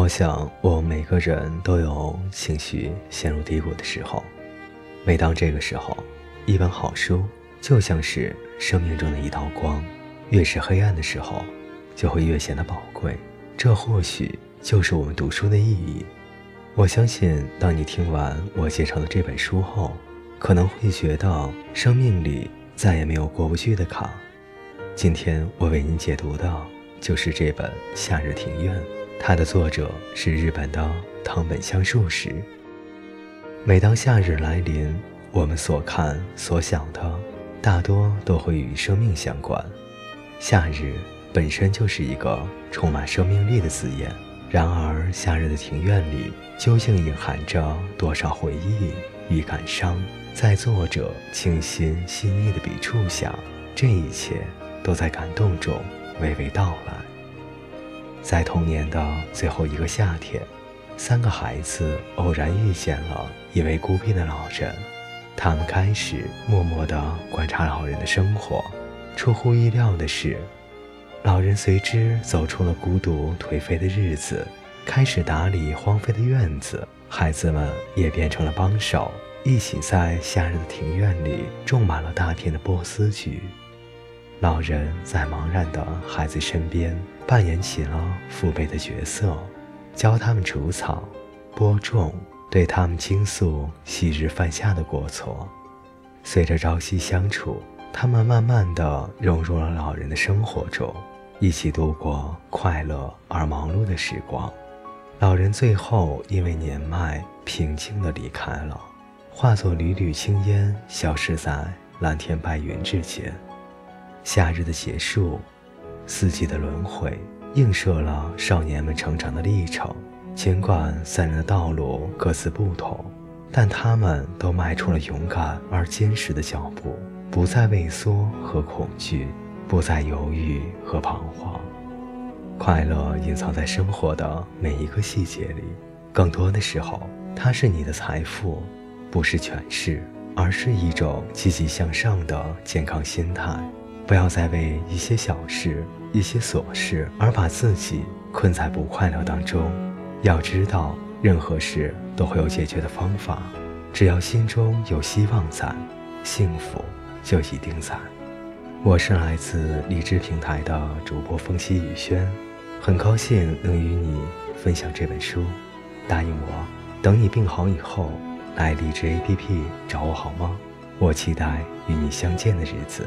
我想，我们每个人都有情绪陷入低谷的时候。每当这个时候，一本好书就像是生命中的一道光，越是黑暗的时候，就会越显得宝贵。这或许就是我们读书的意义。我相信，当你听完我介绍的这本书后，可能会觉得生命里再也没有过不去的坎。今天我为您解读的就是这本《夏日庭院》。它的作者是日本的藤本香树时。每当夏日来临，我们所看所想的，大多都会与生命相关。夏日本身就是一个充满生命力的字眼，然而夏日的庭院里究竟隐含着多少回忆与感伤？在作者清新细腻的笔触下，这一切都在感动中娓娓道来。在童年的最后一个夏天，三个孩子偶然遇见了一位孤僻的老人。他们开始默默地观察老人的生活。出乎意料的是，老人随之走出了孤独颓废的日子，开始打理荒废的院子。孩子们也变成了帮手，一起在夏日的庭院里种满了大片的波斯菊。老人在茫然的孩子身边扮演起了父辈的角色，教他们除草、播种，对他们倾诉昔日犯下的过错。随着朝夕相处，他们慢慢的融入了老人的生活中，一起度过快乐而忙碌的时光。老人最后因为年迈，平静的离开了，化作缕缕青烟，消失在蓝天白云之间。夏日的结束，四季的轮回，映射了少年们成长的历程。尽管三人的道路各自不同，但他们都迈出了勇敢而坚实的脚步，不再畏缩和恐惧，不再犹豫和彷徨。快乐隐藏在生活的每一个细节里，更多的时候，它是你的财富，不是权势，而是一种积极向上的健康心态。不要再为一些小事、一些琐事而把自己困在不快乐当中。要知道，任何事都会有解决的方法，只要心中有希望在，幸福就一定在。我是来自荔枝平台的主播风息雨轩，很高兴能与你分享这本书。答应我，等你病好以后，来荔枝 APP 找我好吗？我期待与你相见的日子。